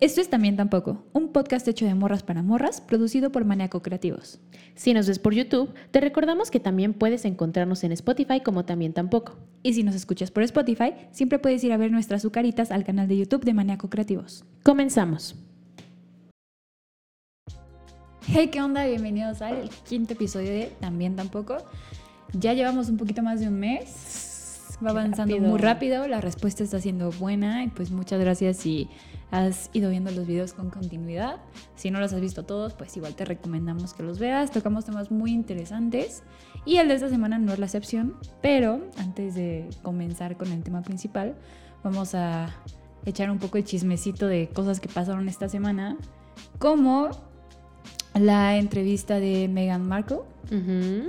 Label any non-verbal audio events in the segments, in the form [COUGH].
Esto es También Tampoco, un podcast hecho de morras para morras, producido por Maniaco Creativos. Si nos ves por YouTube, te recordamos que también puedes encontrarnos en Spotify como También Tampoco. Y si nos escuchas por Spotify, siempre puedes ir a ver nuestras azucaritas al canal de YouTube de Maniaco Creativos. Comenzamos. Hey, ¿qué onda? Bienvenidos al quinto episodio de También Tampoco. Ya llevamos un poquito más de un mes. Va avanzando rápido. muy rápido, la respuesta está siendo buena y pues muchas gracias si has ido viendo los videos con continuidad. Si no los has visto todos, pues igual te recomendamos que los veas. Tocamos temas muy interesantes y el de esta semana no es la excepción, pero antes de comenzar con el tema principal, vamos a echar un poco de chismecito de cosas que pasaron esta semana, como la entrevista de Meghan Markle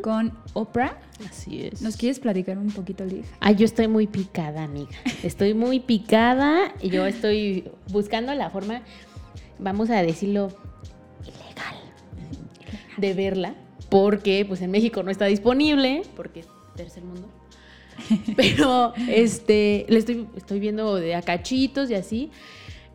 con Oprah. Así es. ¿Nos quieres platicar un poquito, Liv? Ay, yo estoy muy picada, amiga. Estoy muy picada y yo estoy buscando la forma, vamos a decirlo, ilegal de verla, porque pues en México no está disponible, porque es tercer mundo. Pero este, le estoy, estoy viendo de a cachitos y así.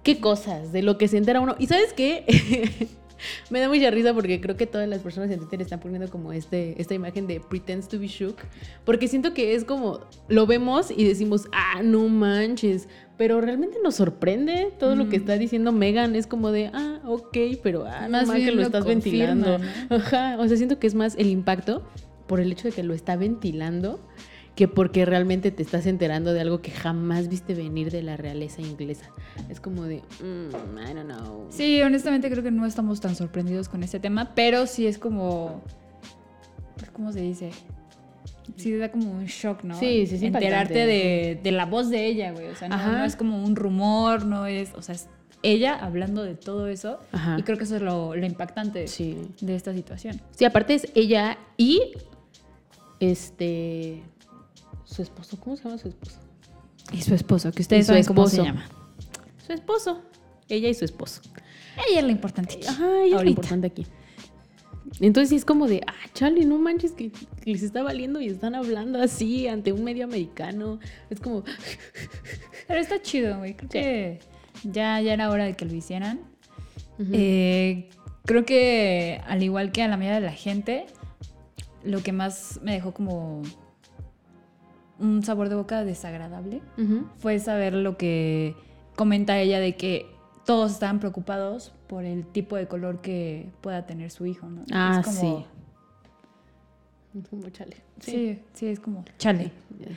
Qué cosas, de lo que se entera uno. Y sabes qué? [LAUGHS] Me da mucha risa porque creo que todas las personas en Twitter están poniendo como este, esta imagen de pretends to be shook. Porque siento que es como, lo vemos y decimos, ah, no manches. Pero realmente nos sorprende todo lo que Mm. está diciendo Megan. Es como de, ah, ok, pero ah, no Más más bien que lo lo estás confirma, ventilando. ¿no? Ajá, o sea, siento que es más el impacto por el hecho de que lo está ventilando que porque realmente te estás enterando de algo que jamás viste venir de la realeza inglesa. Es como de, mm, I don't know. Sí, honestamente creo que no estamos tan sorprendidos con este tema, pero sí es como. pues, ¿Cómo se dice? Sí, da como un shock, ¿no? Sí, sí, sí, Enterarte de, de la voz de ella, güey. O sea, no es como un rumor, no es. O sea, es ella hablando de todo eso. Ajá. Y creo que eso es lo, lo impactante Sí. de esta situación. Sí, aparte es ella y este su esposo, ¿cómo se llama su esposo? Y su esposo, que ustedes saben cómo se llama. Su esposo. Ella y su esposo. Ella es la importante. aquí, Ajá, ella es lo importante aquí. Entonces es como de, ah, chale, no manches que que les está valiendo y están hablando así ante un medio americano. Es como, [LAUGHS] Pero está chido, güey. Creo que ya, ya era hora de que lo hicieran. Eh, creo que al igual que a la mayoría de la gente, lo que más me dejó como un sabor de boca desagradable fue saber lo que comenta ella de que todos estaban preocupados por el tipo de color que pueda tener su hijo, ¿no? Ah, Es como- como chale. Sí, sí, es como chale.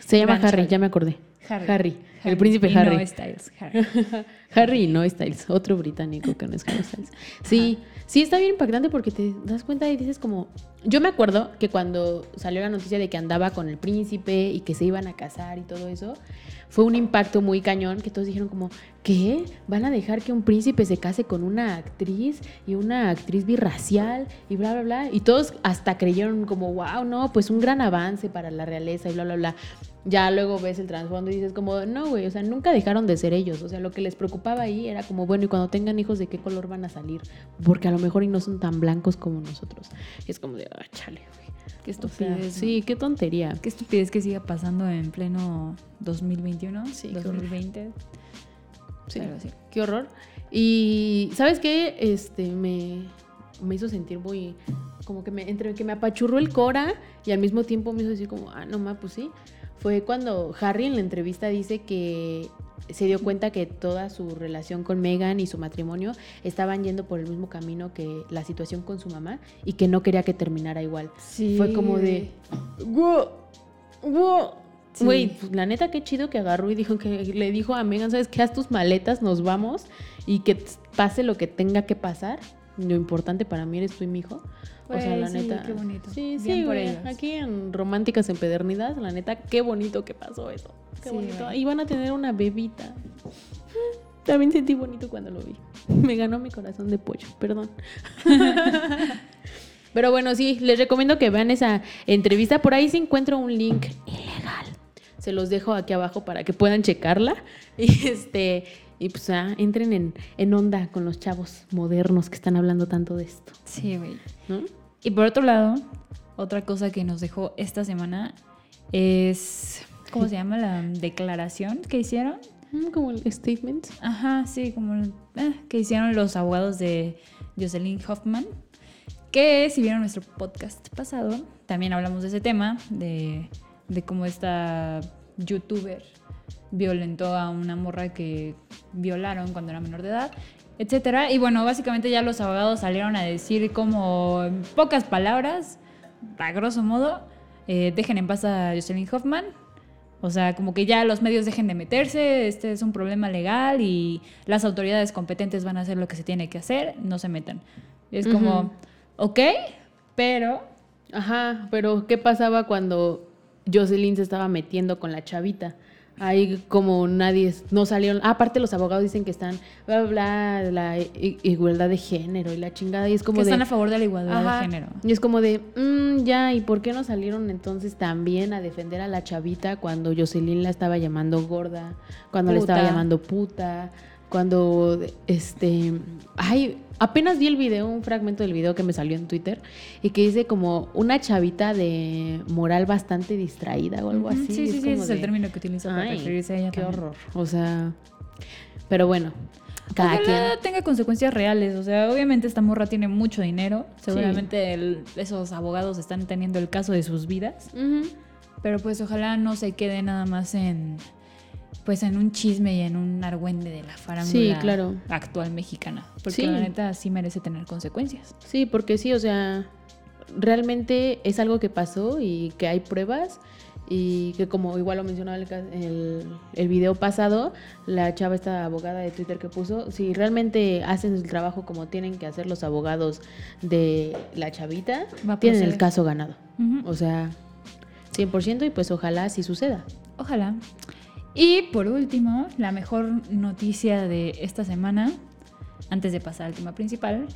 Se llama Gran Harry, chale. ya me acordé. Harry. Harry, el príncipe y Harry. No Styles, Harry. [LAUGHS] Harry y no Styles, otro británico que no es Harry Styles. Sí, sí está bien impactante porque te das cuenta y dices como, yo me acuerdo que cuando salió la noticia de que andaba con el príncipe y que se iban a casar y todo eso, fue un impacto muy cañón que todos dijeron como, ¿qué? ¿Van a dejar que un príncipe se case con una actriz y una actriz birracial y bla, bla, bla? Y todos hasta creyeron como, wow, no, pues un gran avance para la realeza y bla, bla, bla. Ya luego ves el trasfondo y dices como, no, güey, o sea, nunca dejaron de ser ellos. O sea, lo que les preocupaba ahí era como, bueno, y cuando tengan hijos, ¿de qué color van a salir? Porque a lo mejor y no son tan blancos como nosotros. Y es como de, ah, chale, güey. Qué O sea, estupidez. sí, qué tontería. Qué estupidez que siga pasando en pleno 2021, Sí, qué horror. 2020. Sí, Pero sí. qué horror. Y, ¿sabes qué? Este, me, me hizo sentir muy, como que me, entre que me apachurró el cora y al mismo tiempo me hizo decir como, ah, no más, pues sí. Fue cuando Harry en la entrevista dice que se dio cuenta que toda su relación con Meghan y su matrimonio estaban yendo por el mismo camino que la situación con su mamá y que no quería que terminara igual. Sí. Fue como de, wow, wow. Sí. Güey, pues, la neta qué chido que agarró y dijo que le dijo a Megan, ¿sabes qué? Haz tus maletas, nos vamos y que pase lo que tenga que pasar. Lo importante para mí eres tú y mi hijo. o sea, la sí, neta. qué bonito. Sí, Bien sí, por ellos. Aquí en Románticas Empedernidas, la neta, qué bonito que pasó eso. Qué Sí, bonito. güey. Y van a tener una bebita. También sentí bonito cuando lo vi. Me ganó mi corazón de pollo, perdón. [LAUGHS] Pero bueno, sí, les recomiendo que vean esa entrevista. Por ahí se encuentra un link ilegal. Se los dejo aquí abajo para que puedan checarla. [LAUGHS] Y este. Y pues ah, entren en, en onda con los chavos modernos que están hablando tanto de esto. Sí, güey. ¿no? Y por otro lado, otra cosa que nos dejó esta semana es, ¿cómo se llama? La declaración que hicieron Mm, Como el statement. Ajá, sí, como el- eh, que hicieron los abogados de Jocelyn Hoffman. Que si vieron nuestro podcast pasado, también hablamos de ese tema, de, de cómo esta youtuber violentó a una morra que violaron cuando era menor de edad, etcétera. Y bueno, básicamente ya los abogados salieron a decir como en pocas palabras, a grosso modo, eh, dejen en paz a Jocelyn Hoffman. O sea, como que ya los medios dejen de meterse, este es un problema legal y las autoridades competentes van a hacer lo que se tiene que hacer, no se metan. Es como, ok, pero Ajá, pero ¿qué pasaba cuando Jocelyn se estaba metiendo con la chavita? Ahí como nadie, no salieron, ah, aparte los abogados dicen que están, bla, bla, bla, la igualdad de género y la chingada, y es como que de... están a favor de la igualdad Ajá, de género. Y es como de, "Mm, ya, ¿y por qué no salieron entonces también a defender a la chavita cuando Jocelyn la estaba llamando gorda, cuando le estaba Puta. llamando puta, cuando, este, ay, apenas vi el video, un fragmento del video que me salió en Twitter y que dice como una chavita de moral bastante distraída o algo así. Sí, es sí, sí, ese es el término que utiliza para "Ay, referirse a ella. Qué también. horror. O sea, pero bueno, cada Ojalá quien. tenga consecuencias reales. O sea, obviamente esta morra tiene mucho dinero. Seguramente el- esos abogados están teniendo el caso de sus vidas. Pero pues ojalá no se quede nada más en pues en un chisme y en un argüende de la farándula Sí, claro. actual mexicana. Porque Sí. la neta sí merece tener consecuencias. Sí, porque sí, o sea, realmente es algo que pasó y que hay pruebas y que como igual lo mencionaba el, el, el video pasado, la chava esta abogada de Twitter que puso, si realmente hacen el trabajo como tienen que hacer los abogados de la chavita, tienen el caso ganado. O sea, 100% y pues ojalá así suceda. Ojalá. Y por último, la mejor noticia de esta semana, antes de pasar al tema principal,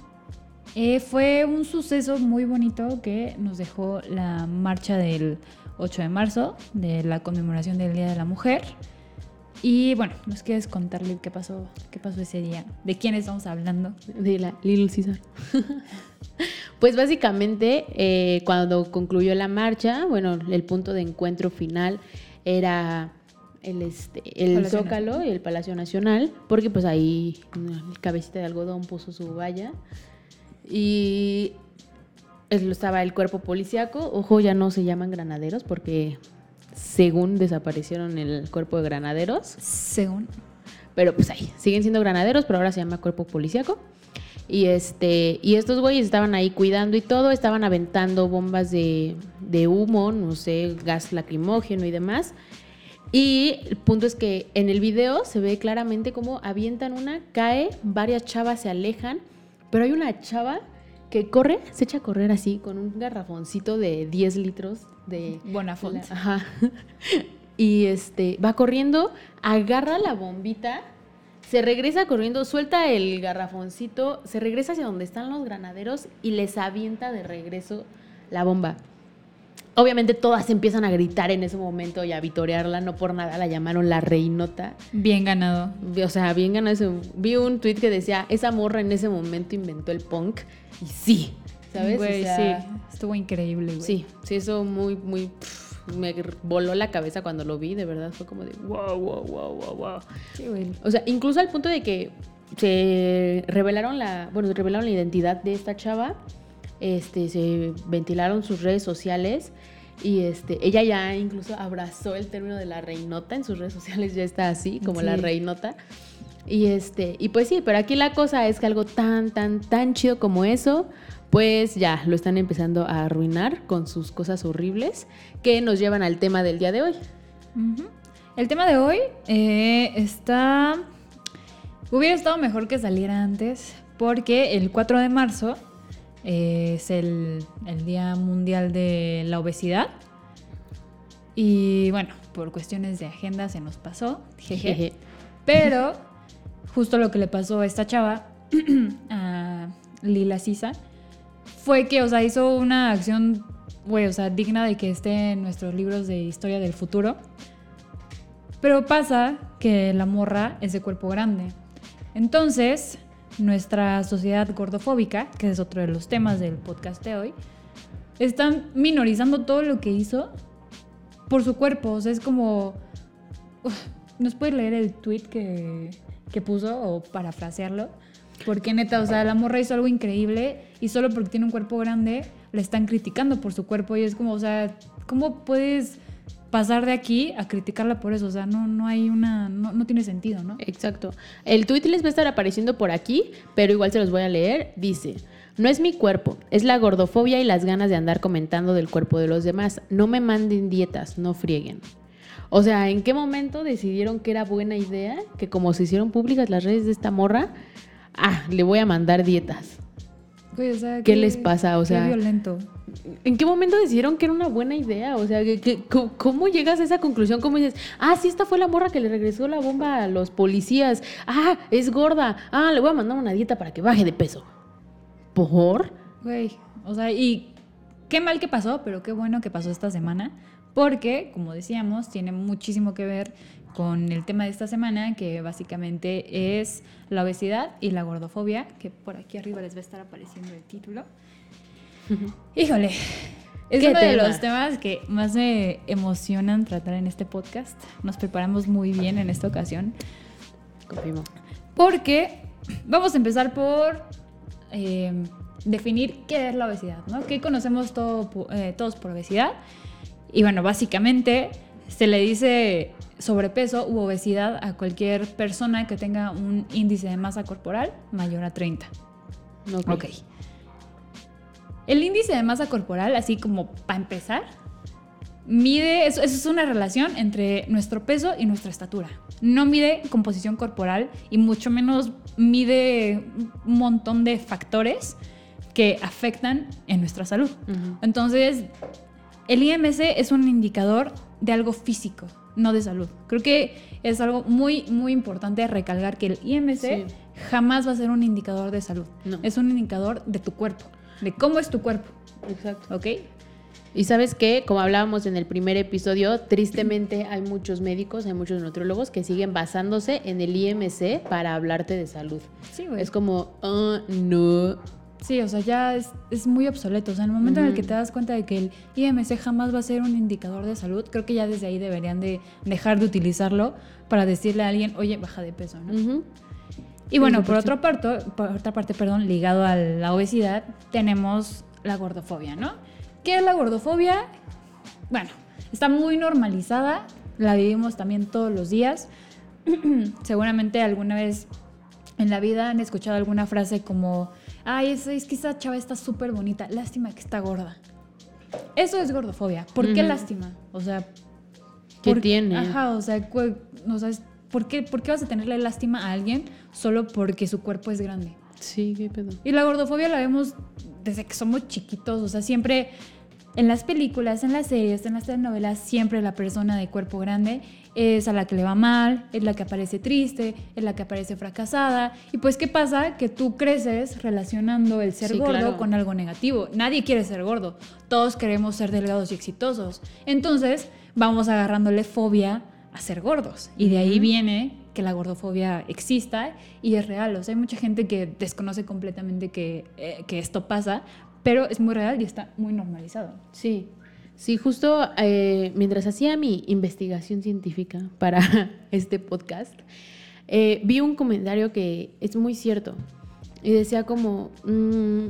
eh, fue un suceso muy bonito que nos dejó la marcha del 8 de marzo, de la conmemoración del Día de la Mujer. Y bueno, ¿nos quieres contarle qué pasó, qué pasó ese día? ¿De quién estamos hablando? De la Little Caesar. [LAUGHS] pues básicamente, eh, cuando concluyó la marcha, bueno, el punto de encuentro final era el, este, el Palacio Zócalo y el Palacio Nacional, porque pues ahí el cabecita de algodón puso su valla. Y estaba el cuerpo policíaco. Ojo, ya no se llaman granaderos porque según desaparecieron el cuerpo de granaderos. Según. Pero pues ahí, siguen siendo granaderos, pero ahora se llama cuerpo policíaco. Y este, y estos güeyes estaban ahí cuidando y todo, estaban aventando bombas de, de humo, no sé, gas lacrimógeno y demás. Y el punto es que en el video se ve claramente cómo avientan una, cae, varias chavas se alejan, pero hay una chava que corre, se echa a correr así con un garrafoncito de 10 litros de Bonafont. la- ajá. [LAUGHS] Y este va corriendo, agarra la bombita, se regresa corriendo, suelta el garrafoncito, se regresa hacia donde están los granaderos y les avienta de regreso la bomba. Obviamente todas empiezan a gritar en ese momento y a vitorearla, no por nada la llamaron la reinota. Bien ganado. O sea, bien ganado. Vi un tweet que decía, esa morra en ese momento inventó el punk. Y sí, ¿sabes? O Güey, sea, sí. Estuvo increíble, güey. Sí, sí, eso muy, muy. pff, me voló la cabeza cuando lo vi, de verdad. Fue como de wow, wow, wow, wow, wow. Sí, güey. O sea, incluso al punto de que se revelaron la. Bueno, revelaron la identidad de esta chava. Este, se ventilaron sus redes sociales. Y este, ella ya incluso abrazó el término de la reinota en sus redes sociales, ya está así, como la reinota. Y este, y pues sí, pero aquí la cosa es que algo tan, tan, tan chido como eso, pues ya lo están empezando a arruinar con sus cosas horribles que nos llevan al tema del día de hoy. El tema de hoy eh, está... Hubiera estado mejor que saliera antes porque el 4 de marzo es el, el Día Mundial de la Obesidad. Y bueno, por cuestiones de agenda se nos pasó. jeje. Jeje. Pero justo lo que le pasó a esta chava, [CLEARS THROAT] a Lila Sisa, fue que, o sea, hizo una acción, güey, o sea, digna de que esté en nuestros libros de historia del futuro. Pero pasa que la morra es de cuerpo grande. Entonces, nuestra sociedad gordofóbica, que es otro de los temas del podcast de hoy, están minorizando todo lo que hizo por su cuerpo. O sea, es como. ¿nos puedes leer el tweet que, que puso o parafrasearlo? Porque neta, o sea, la morra hizo algo increíble y solo porque tiene un cuerpo grande le están criticando por su cuerpo y es como, o sea, ¿cómo puedes pasar de aquí a criticarla por eso? O sea, no, no hay una, no, no tiene sentido, ¿no? Exacto. El tweet les va a estar apareciendo por aquí, pero igual se los voy a leer. Dice, no es mi cuerpo, es la gordofobia y las ganas de andar comentando del cuerpo de los demás. No me manden dietas, no frieguen. O sea, ¿en qué momento decidieron que era buena idea que como se hicieron públicas las redes de esta morra, ah, le voy a mandar dietas? Güey, o sea, ¿Qué les pasa? O sea, qué violento. ¿En qué momento decidieron que era una buena idea? O sea, ¿qué- qué- cómo, cómo llegas a esa conclusión? ¿Cómo dices, ah, sí, esta fue la morra que le regresó la bomba a los policías? Ah, es gorda. Ah, le voy a mandar una dieta para que baje de peso. ¿Por? Güey, o sea, y qué mal que pasó, pero qué bueno que pasó esta semana, porque, como decíamos, tiene muchísimo que ver con el tema de esta semana, que básicamente es la obesidad y la gordofobia, que por aquí arriba les va a estar apareciendo el título. [LAUGHS] Híjole, es ¿Qué uno de tema? los temas que más me emocionan tratar en este podcast. Nos preparamos muy bien en esta ocasión. Confirmo. Porque vamos a empezar por eh, definir qué es la obesidad, ¿no? ¿Qué conocemos todo eh, todos por obesidad? Y bueno, básicamente se le dice sobrepeso u obesidad a cualquier persona que tenga un índice de masa corporal mayor a 30. Ok. El índice de masa corporal, así como para empezar, mide, eso, eso es una relación entre nuestro peso y nuestra estatura. No mide composición corporal y mucho menos mide un montón de factores que afectan en nuestra salud. Entonces, el IMC es un indicador de algo físico, no de salud. Creo que es algo muy, muy importante recalcar que el IMC Sí. jamás va a ser un indicador de salud. No. Es un indicador de tu cuerpo, de cómo es tu cuerpo, Exacto. ¿ok? Y sabes que, como hablábamos en el primer episodio, tristemente hay muchos médicos, hay muchos nutriólogos que siguen basándose en el IMC para hablarte de salud. Sí, güey. Es como, ah, no. Sí, o sea, ya es, es muy obsoleto. O sea, en el momento en el que te das cuenta de que el IMC jamás va a ser un indicador de salud, creo que ya desde ahí deberían de dejar de utilizarlo para decirle a alguien, oye, baja de peso, ¿no? Y bueno, por, otro parto, por otra parte, perdón, ligado a la obesidad, tenemos la gordofobia, ¿no? ¿Qué es la gordofobia? Bueno, está muy normalizada, la vivimos también todos los días. [CLEARS THROAT] Seguramente alguna vez en la vida han escuchado alguna frase como, ay, es, es que esa chava está súper bonita, lástima que está gorda. Eso es gordofobia. ¿Por qué lástima? O sea, ¿Qué por- tiene? Ajá, o sea, cu- o sea, es- ¿por, qué, ¿por qué vas a tenerle lástima a alguien solo porque su cuerpo es grande? Sí, qué pedo. Y la gordofobia la vemos desde que somos chiquitos, o sea, siempre en las películas, en las series, en las telenovelas, siempre la persona de cuerpo grande es a la que le va mal, es la que aparece triste, es la que aparece fracasada. Y pues, ¿qué pasa? Que tú creces relacionando el ser Sí, gordo claro. con algo negativo. Nadie quiere ser gordo, todos queremos ser delgados y exitosos. Entonces, vamos agarrándole fobia a ser gordos. Y de ahí viene que la gordofobia exista y es real. O sea, hay mucha gente que desconoce completamente que, eh, que esto pasa, pero es muy real y está muy normalizado. Sí, sí, justo eh, mientras hacía mi investigación científica para [LAUGHS] este podcast, eh, vi un comentario que es muy cierto. Y decía como, mm,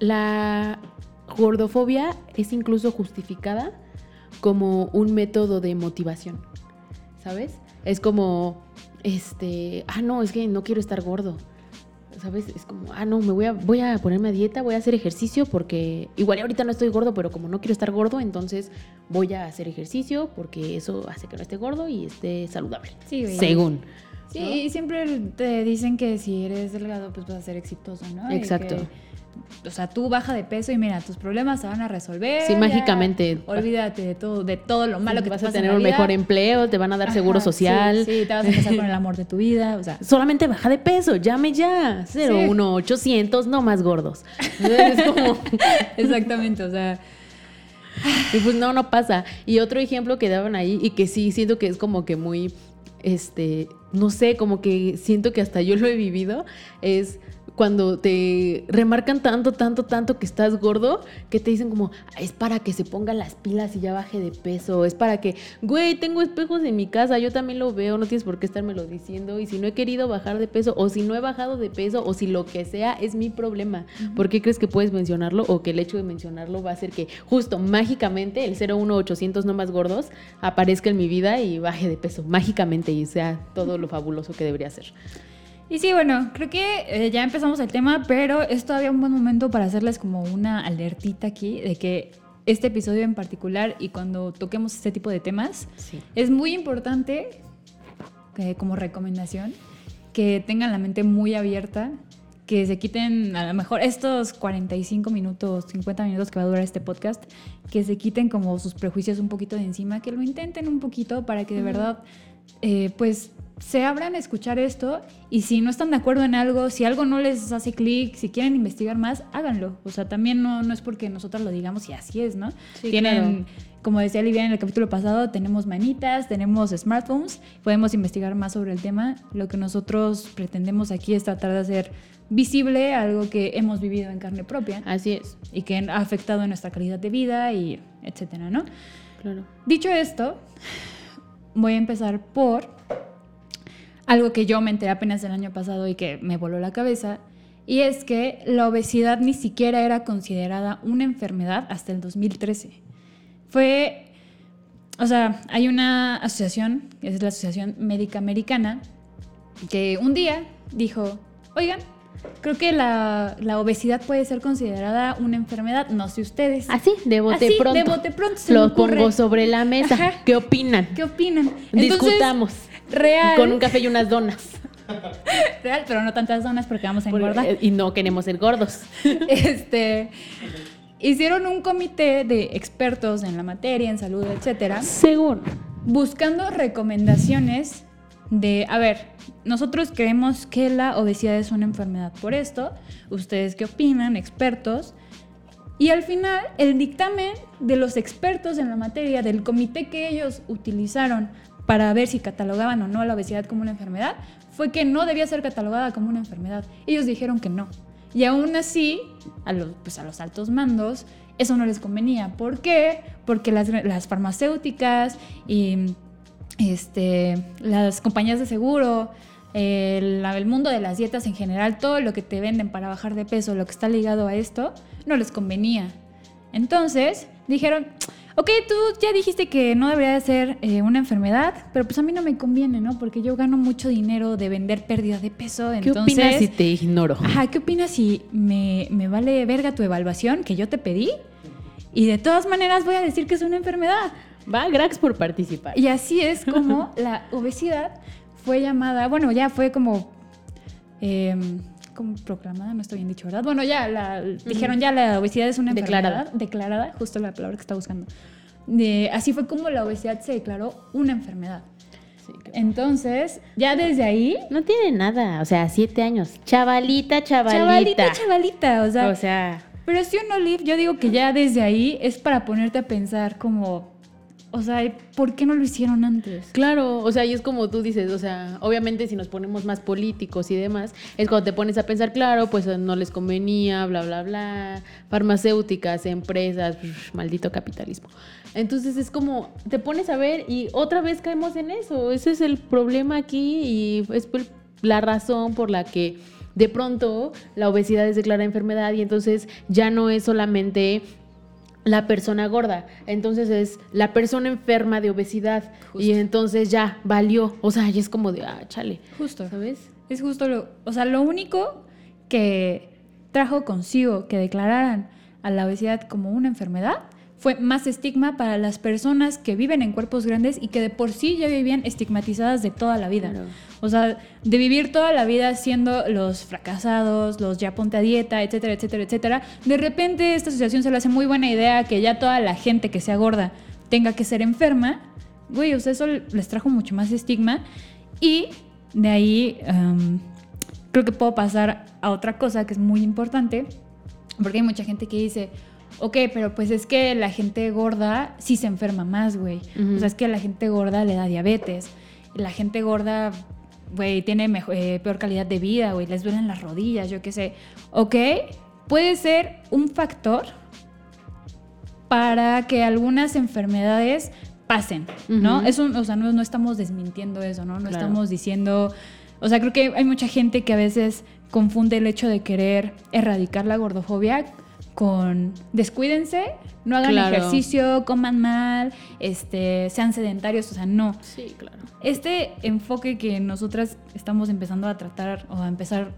la gordofobia es incluso justificada como un método de motivación, ¿sabes? Es como, este, ah, no, es que no quiero estar gordo. ¿Sabes? Es como, ah, no, me voy a, voy a ponerme a dieta, voy a hacer ejercicio porque igual ahorita no estoy gordo, pero como no quiero estar gordo, entonces voy a hacer ejercicio porque eso hace que no esté gordo y esté saludable. Sí, güey. Según. Sí, ¿no? y siempre te dicen que si eres delgado, pues vas a ser exitoso, ¿no? Exacto. que, o sea, tú baja de peso y mira, tus problemas se van a resolver. Sí, ya. mágicamente. Olvídate de todo, de todo lo malo que vas te a pasa en tener un mejor empleo, te van a dar seguro social. Sí, sí, te vas a casar con el [LAUGHS] amor de tu vida, o sea. Solamente baja de peso, llame ya. 01800, no más gordos. [LAUGHS] Es como, [LAUGHS] Exactamente, o sea. Y pues no, no pasa. Y otro ejemplo que daban ahí y que sí siento que es como que muy, este, no sé, como que siento que hasta yo lo he vivido, es cuando te remarcan tanto, tanto, tanto que estás gordo, que te dicen como, es para que se pongan las pilas y ya baje de peso, es para que, güey, tengo espejos en mi casa, yo también lo veo, no tienes por qué estármelo diciendo, y si no he querido bajar de peso, o si no he bajado de peso, o si lo que sea, es mi problema. ¿Por qué crees que puedes mencionarlo o que el hecho de mencionarlo va a hacer que justo mágicamente el 01800 no más gordos aparezca en mi vida y baje de peso, mágicamente, y sea todo lo fabuloso que debería ser? Y sí, bueno, creo que eh, ya empezamos el tema, pero es todavía un buen momento para hacerles como una alertita aquí de que este episodio en particular y cuando toquemos este tipo de temas, es muy importante, eh, como recomendación, que tengan la mente muy abierta, que se quiten a lo mejor estos 45 minutos, 50 minutos que va a durar este podcast, que se quiten como sus prejuicios un poquito de encima, que lo intenten un poquito para que de verdad, eh, pues se abran a escuchar esto y si no están de acuerdo en algo, si algo no les hace clic, si quieren investigar más, háganlo. O sea, también no, no es porque nosotros lo digamos y así es, ¿no? Tienen, como decía Olivia en el capítulo pasado, tenemos manitas, tenemos smartphones, podemos investigar más sobre el tema. Lo que nosotros pretendemos aquí es tratar de hacer visible algo que hemos vivido en carne propia. Así es. Y que ha afectado nuestra calidad de vida y etcétera, ¿no? Claro. Dicho esto, voy a empezar por algo que yo me enteré apenas el año pasado y que me voló la cabeza, y es que la obesidad ni siquiera era considerada una enfermedad hasta el 2013. Fue, o sea, hay una asociación, es la Asociación Médica Americana, que un día dijo, oigan, creo que la, obesidad puede ser considerada una enfermedad, no sé ustedes. Así, de bote Así, pronto. de bote pronto. Se Lo pongo sobre la mesa. ¿Qué opinan? ¿Qué opinan? Discutamos. Real. Con un café y unas donas. [LAUGHS] Real, pero no tantas donas porque vamos a engordar. Eh, y no queremos ser gordos. [LAUGHS] Este. Hicieron un comité de expertos en la materia, en salud, etcétera. Según. Buscando recomendaciones de, a ver, nosotros creemos que la obesidad es una enfermedad por esto. ¿Ustedes qué opinan, expertos? Y al final, el dictamen de los expertos en la materia, del comité que ellos utilizaron para ver si catalogaban o no la obesidad como una enfermedad, fue que no debía ser catalogada como una enfermedad. Ellos dijeron que no. Y aún así, a los, pues a los altos mandos, eso no les convenía. ¿Por qué? Porque las, las farmacéuticas y este, las compañías de seguro, el, el, mundo de las dietas en general, todo lo que te venden para bajar de peso, lo que está ligado a esto, no les convenía. Entonces dijeron, ok, tú ya dijiste que no debería de ser eh, una enfermedad, pero pues a mí no me conviene, ¿no? Porque yo gano mucho dinero de vender pérdida de peso. ¿Qué opinas si te ignoro? Ajá, ¿qué opinas si me, me vale verga tu evaluación que yo te pedí? Y de todas maneras voy a decir que es una enfermedad. Va, gracias por participar. Y así es como [LAUGHS] la obesidad fue llamada, bueno, ya fue como... Eh, como proclamada, no estoy bien dicho, ¿verdad? Bueno, ya la, dijeron ya la obesidad es una enfermedad declarada, justo la palabra que está buscando. así fue como la obesidad se declaró una enfermedad. Entonces, ya desde ahí... No tiene nada, o sea, siete años. Chavalita, chavalita. Chavalita, chavalita, o sea... O sea... Pero si uno, Liv, yo digo que ya desde ahí es para ponerte a pensar como o sea, ¿por qué no lo hicieron antes? Claro, o sea, y es como tú dices, o sea, obviamente si nos ponemos más políticos y demás, es cuando te pones a pensar, claro, pues no les convenía, bla, bla, bla, farmacéuticas, empresas, maldito capitalismo. Entonces es como, te pones a ver y otra vez caemos en eso, ese es el problema aquí y es la razón por la que de pronto la obesidad es declarada enfermedad y entonces ya no es solamente la persona gorda. Entonces es la persona enferma de obesidad. Y entonces ya valió. O sea, ya es como de, ah, chale. Justo. ¿Sabes? Es justo lo. O sea, lo único que trajo consigo que declararan a la obesidad como una enfermedad fue más estigma para las personas que viven en cuerpos grandes y que de por sí ya vivían estigmatizadas de toda la vida. O sea, de vivir toda la vida siendo los fracasados, los ya ponte a dieta, etcétera, etcétera, etcétera. De repente esta asociación se le hace muy buena idea que ya toda la gente que sea gorda tenga que ser enferma. Güey, o sea, eso les trajo mucho más estigma. Y de ahí creo que puedo pasar a otra cosa que es muy importante, porque hay mucha gente que dice, ok, pero pues es que la gente gorda sí se enferma más, güey. O sea, es que la gente gorda le da diabetes. La gente gorda güey, tiene mejor, eh, peor calidad de vida, güey, les duelen las rodillas, yo qué sé. Ok, puede ser un factor para que algunas enfermedades pasen, ¿no? Ujú. Eso, o sea, no, no estamos desmintiendo eso, ¿no? No Claro. estamos diciendo, o sea, creo que hay mucha gente que a veces confunde el hecho de querer erradicar la gordofobia con descuídense, no hagan Claro. ejercicio, coman mal, este, sean sedentarios, o sea, no. Sí, claro. Este enfoque que nosotras estamos empezando a tratar o a empezar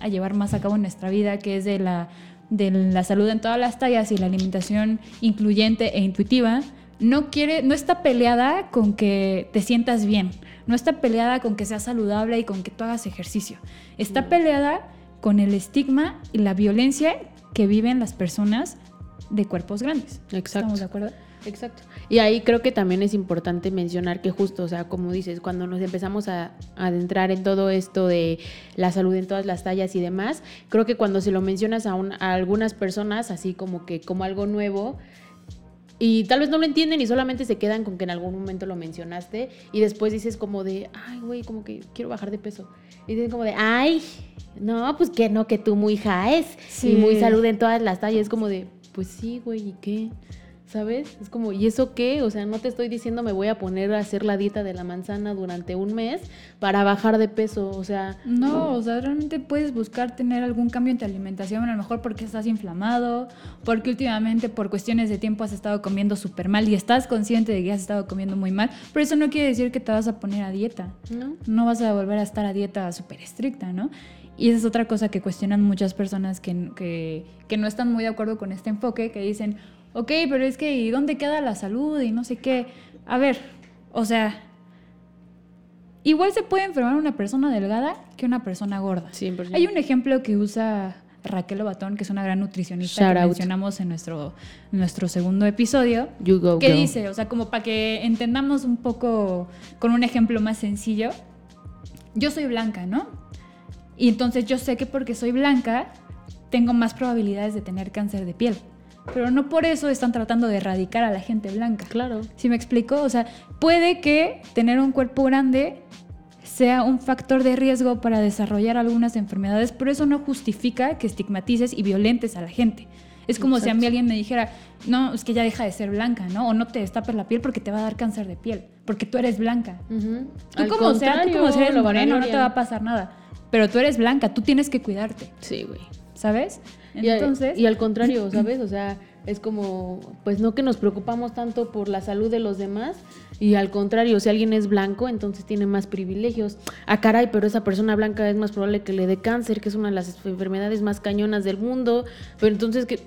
a llevar más a cabo en nuestra vida, que es de la, de la salud en todas las tallas y la alimentación incluyente e intuitiva, no quiere, no está peleada con que te sientas bien, no está peleada con que seas saludable y con que tú hagas ejercicio. Está peleada con el estigma y la violencia que viven las personas de cuerpos grandes. Exacto. ¿Estamos de acuerdo? Exacto. Y ahí creo que también es importante mencionar que justo, o sea, como dices, cuando nos empezamos a, a adentrar en todo esto de la salud en todas las tallas y demás, creo que cuando se lo mencionas a, un- a algunas personas, así como que como algo nuevo, y tal vez no lo entienden y solamente se quedan con que en algún momento lo mencionaste y después dices como de, ay, güey, como que quiero bajar de peso. Y dicen como de, ay, no, pues que no, que tú muy jaes Sí. y muy salud en todas las tallas. Es como de, pues sí, güey, ¿y qué? ¿Sabes? Es como, ¿y eso qué? O sea, no te estoy diciendo me voy a poner a hacer la dieta de la manzana durante un mes para bajar de peso. O sea, No, o sea, realmente puedes buscar tener algún cambio en tu alimentación, a lo mejor porque estás inflamado, porque últimamente por cuestiones de tiempo has estado comiendo súper mal y estás consciente de que has estado comiendo muy mal, pero eso no quiere decir que te vas a poner a dieta, ¿no? no vas a volver a estar a dieta súper estricta, ¿no? Y esa es otra cosa que cuestionan muchas personas que, que, que no están muy de acuerdo con este enfoque, que dicen, ok, pero es que ¿y dónde queda la salud? Y no sé qué. A ver, o sea, igual se puede enfermar una persona delgada que una persona gorda. 100%. Hay un ejemplo que usa Raquel Obatón, que es una gran nutricionista Shout que out. mencionamos en nuestro, nuestro segundo episodio, You go, que girl. dice, o sea, como para que entendamos un poco con un ejemplo más sencillo, yo soy blanca, ¿no? Y entonces yo sé que porque soy blanca tengo más probabilidades de tener cáncer de piel. Pero no por eso están tratando de erradicar a la gente blanca. Claro. ¿Sí me explico? O sea, puede que tener un cuerpo grande sea un factor de riesgo para desarrollar algunas enfermedades, pero eso no justifica que estigmatices y violentes a la gente. Es como si a mí alguien me dijera, no, es que ya deja de ser blanca, ¿no? O no te destapes la piel porque te va a dar cáncer de piel, porque tú eres blanca. Ujú. Tú como sea, tú como si eres moreno, no te va a pasar nada. Pero tú eres blanca, tú tienes que cuidarte, Sí, güey. ¿sabes? Entonces, y, al contrario, ¿sabes? O sea, es como, pues no que nos preocupamos tanto por la salud de los demás, y al contrario, si alguien es blanco, entonces tiene más privilegios. Ah, caray, pero esa persona blanca es más probable que le dé cáncer, que es una de las enfermedades más cañonas del mundo. Pero entonces, ¿qué?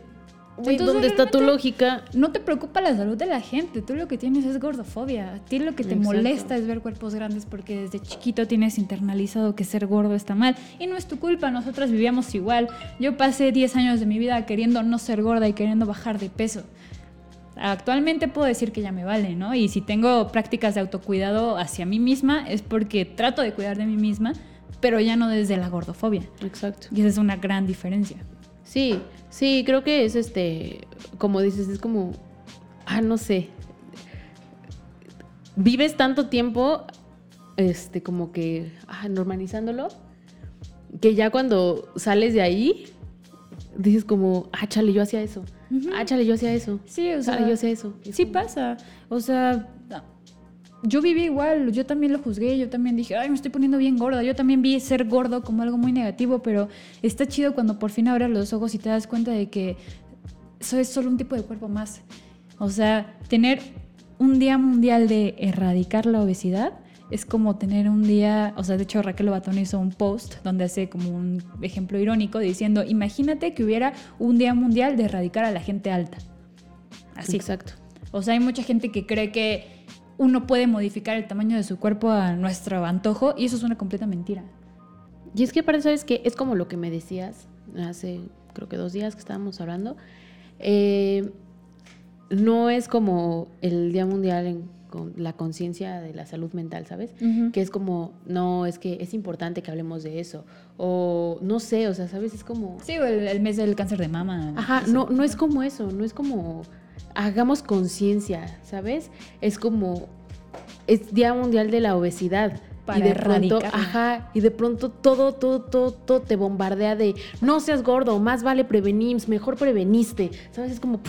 Güey, ¿dónde está tu lógica? no te preocupa la salud de la gente, tú lo que tienes es gordofobia. A ti lo que te Exacto. molesta es ver cuerpos grandes porque desde chiquito tienes internalizado que ser gordo está mal. Y no es tu culpa, nosotras vivíamos igual. Yo pasé 10 años de mi vida queriendo no ser gorda y queriendo bajar de peso. Actualmente puedo decir que ya me vale, ¿no? Y si tengo prácticas de autocuidado hacia mí misma es porque trato de cuidar de mí misma, pero ya no desde la gordofobia. Exacto. Y esa es una gran diferencia. Sí, sí, creo que es este, como dices, es como, ah, no sé, vives tanto tiempo, este, como que, ah, normalizándolo, que ya cuando sales de ahí, dices como, ah, chale, yo hacía eso, ah, chale, yo hacía eso, Sí, o sea, chale, yo hacía eso. Es Sí como- pasa. O sea, yo viví igual, yo también lo juzgué, yo también dije, ay, me estoy poniendo bien gorda. Yo también vi ser gordo como algo muy negativo, pero está chido cuando por fin abres los ojos y te das cuenta de que eso es solo un tipo de cuerpo más. O sea, tener un día mundial de erradicar la obesidad es como tener un día, o sea, de hecho Raquel Batón hizo un post donde hace como un ejemplo irónico diciendo, imagínate que hubiera un día mundial de erradicar a la gente alta. Así. Exacto. O sea, hay mucha gente que cree que uno puede modificar el tamaño de su cuerpo a nuestro antojo y eso es una completa mentira. Y es que aparte, ¿sabes qué? Es como lo que me decías hace, creo que dos días que estábamos hablando. Eh, no es como el Día Mundial en con la conciencia de la salud mental, ¿sabes? Que es como, no, es que es importante que hablemos de eso. O no sé, o sea, ¿sabes? Es como... Sí, o el, el mes del cáncer de mama. Ajá, no, no es como eso, no es como hagamos conciencia, ¿sabes? Es como es Día Mundial de la Obesidad. para y de pronto, ajá, y de pronto todo, todo, todo, todo te bombardea de no seas gordo, más vale prevenir, mejor preveniste. ¿Sabes? Es como.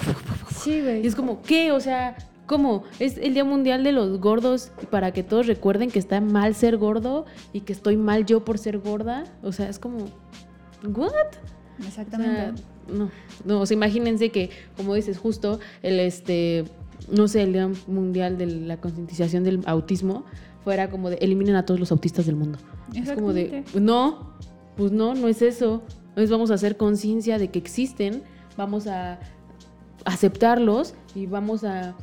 Sí, güey. Y es como, ¿qué? O sea, ¿cómo? Es el Día Mundial de los Gordos para que todos recuerden que está mal ser gordo y que estoy mal yo por ser gorda. O sea, es como, ¿what? O Exactamente. sea, no, no, o sea, imagínense que, como dices, justo el este, no sé, el Día Mundial de la concientización del autismo fuera como de eliminen a todos los autistas del mundo. Es como de, no, pues no, no es eso. Entonces vamos a hacer conciencia de que existen, vamos a aceptarlos y vamos a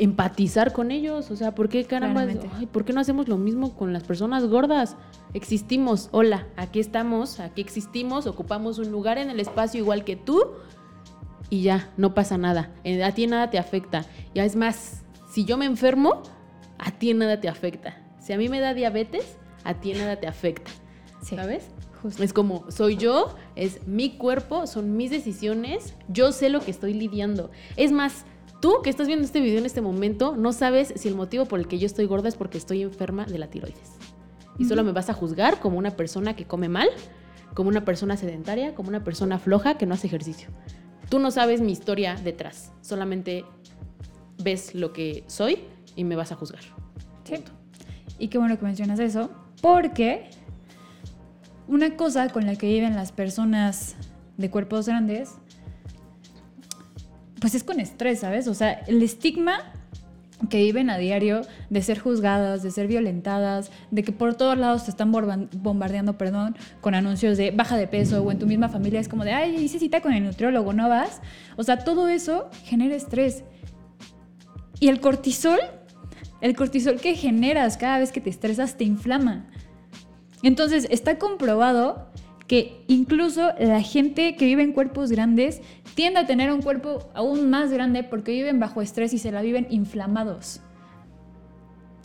empatizar con ellos. O sea, ¿por qué caramba? Ay, ¿Por qué no hacemos lo mismo con las personas gordas? Existimos, hola, aquí estamos, aquí existimos, ocupamos un lugar en el espacio igual que tú y ya, no pasa nada. Eh, A ti nada te afecta. Ya es más, si yo me enfermo, a ti nada te afecta. Si a mí me da diabetes, a ti nada te afecta. Sí, ¿Sabes? justo. Es como, soy yo, es mi cuerpo, son mis decisiones, yo sé lo que estoy lidiando. Es más, tú que estás viendo este video en este momento, no sabes si el motivo por el que yo estoy gorda es porque estoy enferma de la tiroides. Y solo me vas a juzgar como una persona que come mal, como una persona sedentaria, como una persona floja que no hace ejercicio. Tú no sabes mi historia detrás, solamente ves lo que soy y me vas a juzgar. Sí. Y qué bueno que mencionas eso, porque una cosa con la que viven las personas de cuerpos grandes, pues es con estrés, ¿sabes? O sea, el estigma que viven a diario de ser juzgadas, de ser violentadas, de que por todos lados te están bombardeando, perdón, con anuncios de baja de peso o en tu misma familia es como de, ay, hice cita con el nutriólogo, ¿no vas? O sea, todo eso genera estrés. Y el cortisol, el cortisol que generas cada vez que te estresas te inflama. Entonces, está comprobado que incluso la gente que vive en cuerpos grandes tiende a tener un cuerpo aún más grande porque viven bajo estrés y se la viven inflamados.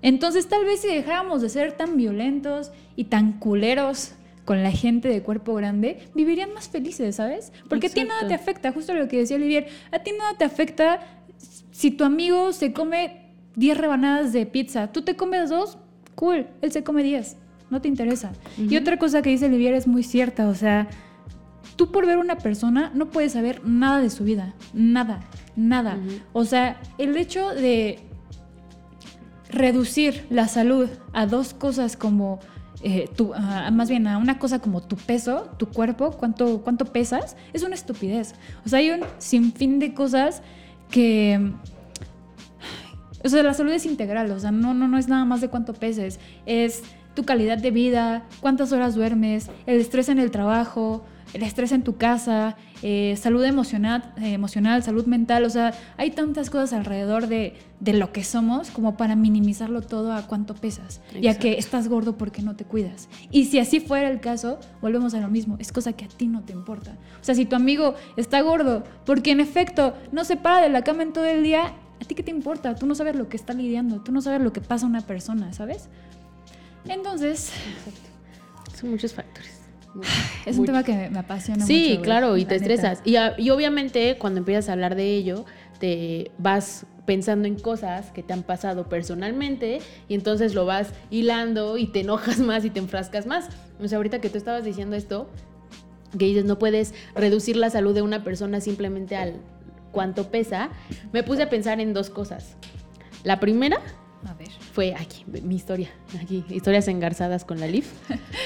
Entonces, tal vez si dejáramos de ser tan violentos y tan culeros con la gente de cuerpo grande, vivirían más felices, ¿sabes? Porque a ti nada te afecta, justo lo que decía Olivier, a ti nada te afecta si tu amigo se come 10 rebanadas de pizza, tú te comes dos, cool, él se come 10, no te interesa. Y otra cosa que dice Olivier es muy cierta, o sea, tú por ver una persona no puedes saber nada de su vida, nada, nada. O sea, el hecho de reducir la salud a dos cosas como eh, tu- más bien a una cosa como tu peso, tu cuerpo, cuánto, cuánto pesas, es una estupidez. O sea, hay un sinfín de cosas que... O sea, la salud es integral, o sea, no, no, no es nada más de cuánto peses, es tu calidad de vida, cuántas horas duermes, el estrés en el trabajo, el estrés en tu casa, eh, salud emocional, eh, emocional, salud mental, o sea, hay tantas cosas alrededor de, de lo que somos como para minimizarlo todo a cuánto pesas y a que Exacto. estás gordo porque no te cuidas. Y si así fuera el caso, volvemos a lo mismo, es cosa que a ti no te importa. O sea, si tu amigo está gordo porque en efecto no se para de la cama en todo el día, ¿a ti qué te importa? Tú no sabes lo que está lidiando, tú no sabes lo que pasa a una persona, ¿sabes? Entonces, Son muchos factores. [SIGHS] es un tema que me, apasiona Sí, mucho. claro, y te estresas. Y, y obviamente cuando empiezas a hablar de ello, te vas pensando en cosas que te han pasado personalmente y entonces lo vas hilando y te enojas [LAUGHS] más y te enfrascas más. O sea, ahorita que tú estabas diciendo esto, que dices no puedes reducir la salud de una persona simplemente al cuánto pesa, me puse a pensar en dos cosas. La primera A ver. fue aquí, mi historia, aquí, historias engarzadas con la LIF.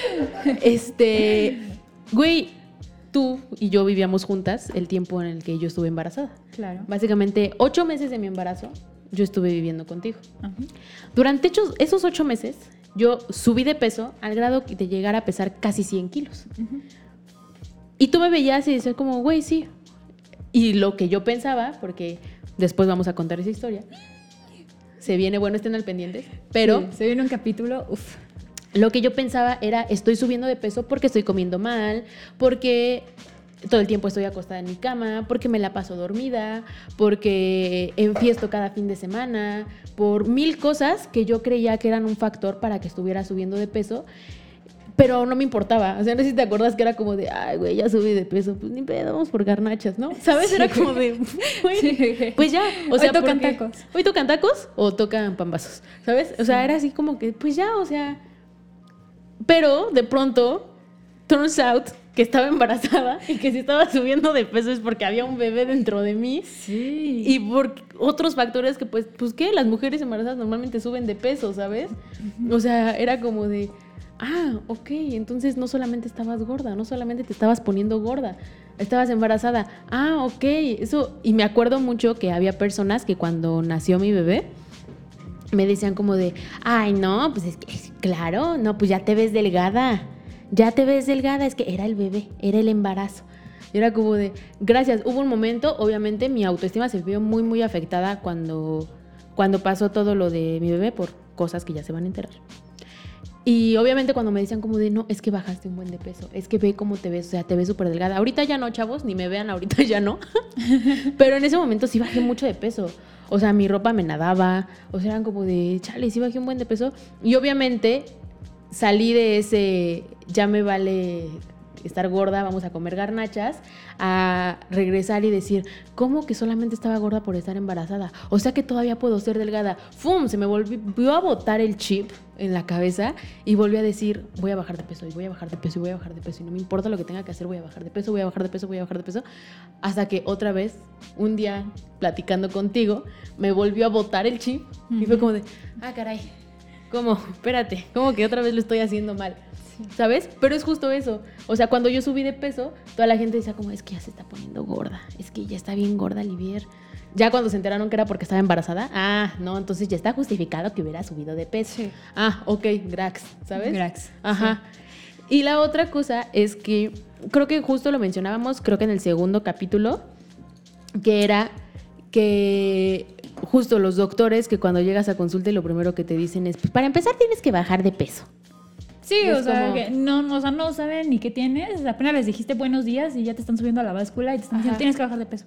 [LAUGHS] este, güey, tú y yo vivíamos juntas el tiempo en el que yo estuve embarazada. Claro. Básicamente, ocho meses de mi embarazo, yo estuve viviendo contigo. Ajá. Durante esos ocho meses, yo subí de peso al grado de llegar a pesar casi 100 kilos. Y tú me veías y decías como, güey, sí. Y lo que yo pensaba, porque después vamos a contar esa historia, se viene, bueno, estén al pendiente, pero... Sí, se viene un capítulo, uff. Lo que yo pensaba era, estoy subiendo de peso porque estoy comiendo mal, porque todo el tiempo estoy acostada en mi cama, porque me la paso dormida, porque enfiesto cada fin de semana, por mil cosas que yo creía que eran un factor para que estuviera subiendo de peso. Pero no me importaba. O sea, no sé si te acuerdas que era como de, ay, güey, ya subí de peso. Pues ni pedo, vamos por garnachas, ¿no? ¿Sabes? Sí. Era como de, [LAUGHS] güey, Sí. pues ya. O Hoy sea, tocan porque- tacos. Hoy tocan tacos o tocan pambazos, ¿sabes? O sea, era así como que, pues ya, o sea, Pero de pronto, turns out que estaba embarazada [LAUGHS] y que si estaba subiendo de peso es porque había un bebé dentro de mí. Sí. Y por otros factores que pues, pues qué, las mujeres embarazadas normalmente suben de peso, ¿sabes? O sea, era como de, ah, ok, entonces no solamente estabas gorda, no solamente te estabas poniendo gorda, estabas embarazada. Ah, ok, eso, y me acuerdo mucho que había personas que cuando nació mi bebé, me decían como de, ay, no, pues es que, claro, no, pues ya te ves delgada ya te ves delgada, es que era el bebé, era el embarazo. Y era como de, gracias, hubo un momento, obviamente mi autoestima se vio muy, muy afectada cuando, cuando pasó todo lo de mi bebé por cosas que ya se van a enterar. Y obviamente cuando me decían como de, no, es que bajaste un buen de peso, es que ve cómo te ves, o sea, te ves súper delgada. Ahorita ya no, chavos, ni me vean, ahorita [LAUGHS] ya no. [LAUGHS] Pero en ese momento sí bajé mucho de peso. O sea, mi ropa me nadaba, o sea, eran como de, chale, sí bajé un buen de peso. Y obviamente salí de ese ya me vale estar gorda, vamos a comer garnachas, a regresar y decir, ¿cómo que solamente estaba gorda por estar embarazada? O sea que todavía puedo ser delgada. ¡Fum! Se me volvió a botar el chip en la cabeza y volví a decir, voy a bajar de peso y voy a bajar de peso y voy a bajar de peso y no me importa lo que tenga que hacer, voy a bajar de peso, voy a bajar de peso, voy a bajar de peso. Hasta que otra vez, un día platicando contigo, me volvió a botar el chip y fue como de, ah, caray ¿Cómo? Espérate, ¿cómo que otra vez lo estoy haciendo mal? ¿Sabes? Pero es justo eso. O sea, cuando yo subí de peso, toda la gente decía como, es que ya se está poniendo gorda, es que ya está bien gorda Livier. Ya cuando se enteraron que era porque estaba embarazada, ah, no, entonces ya está justificado que hubiera subido de peso. Ah, ok, grax, ¿sabes? Grax. Ajá. Y la otra cosa es que, creo que justo lo mencionábamos, creo que en el segundo capítulo, que era que justo los doctores que cuando llegas a consulta y lo primero que te dicen es, pues para empezar tienes que bajar de peso. Sí, o sea, que no, o sea, no saben ni qué tienes. Apenas les dijiste buenos días y ya te están subiendo a la báscula y te están diciendo tienes que bajar de peso.